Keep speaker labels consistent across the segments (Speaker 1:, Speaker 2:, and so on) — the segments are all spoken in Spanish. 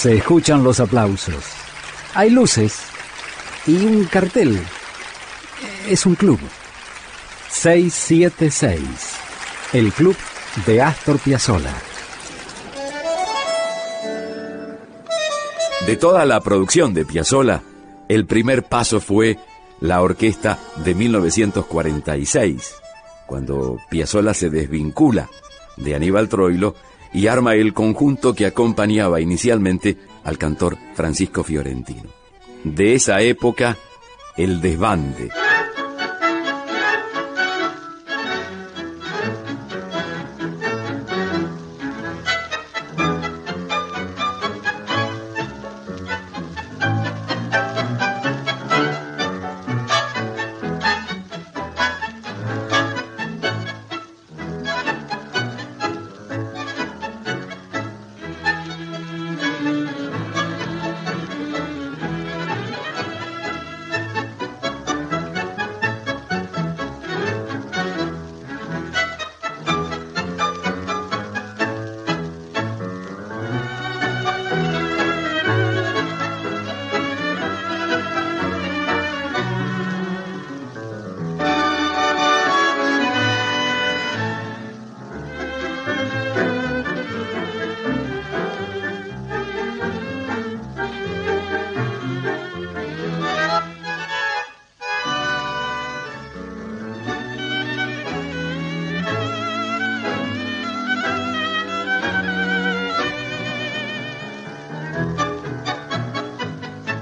Speaker 1: Se escuchan los aplausos. Hay luces y un cartel. Es un club. 676. El club de Astor Piazzolla.
Speaker 2: De toda la producción de Piazzolla, el primer paso fue la orquesta de 1946, cuando Piazzolla se desvincula de Aníbal Troilo y arma el conjunto que acompañaba inicialmente al cantor Francisco Fiorentino. De esa época, el desbande.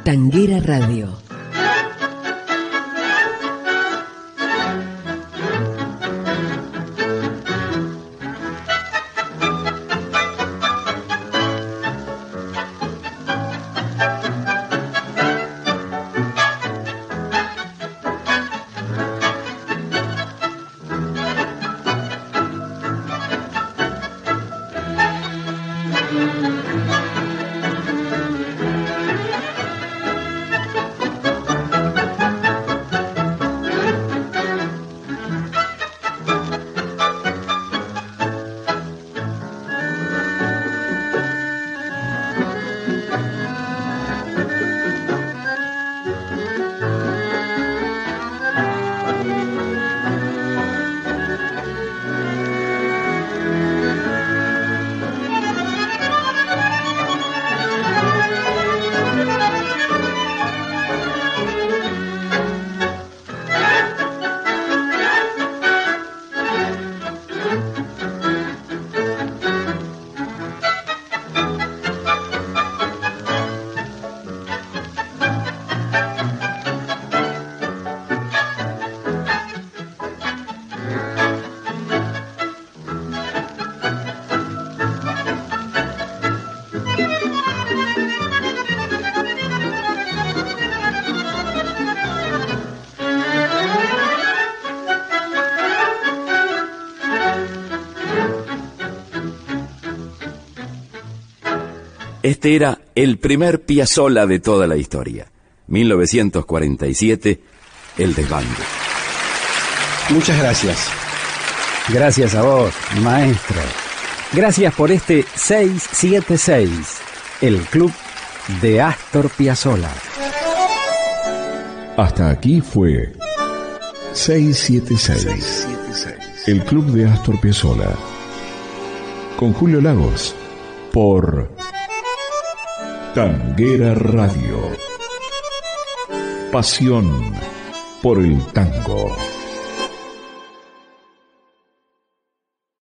Speaker 3: Tanguera Radio
Speaker 2: Este era el primer Piazzolla de toda la historia. 1947, El desbande.
Speaker 4: Muchas gracias.
Speaker 1: Gracias a vos, maestro. Gracias por este 676, el club de Astor Piazzolla.
Speaker 5: Hasta aquí fue 676, el club de Astor Piazzolla. Con Julio Lagos, por Tanguera Radio. Pasión por el tango.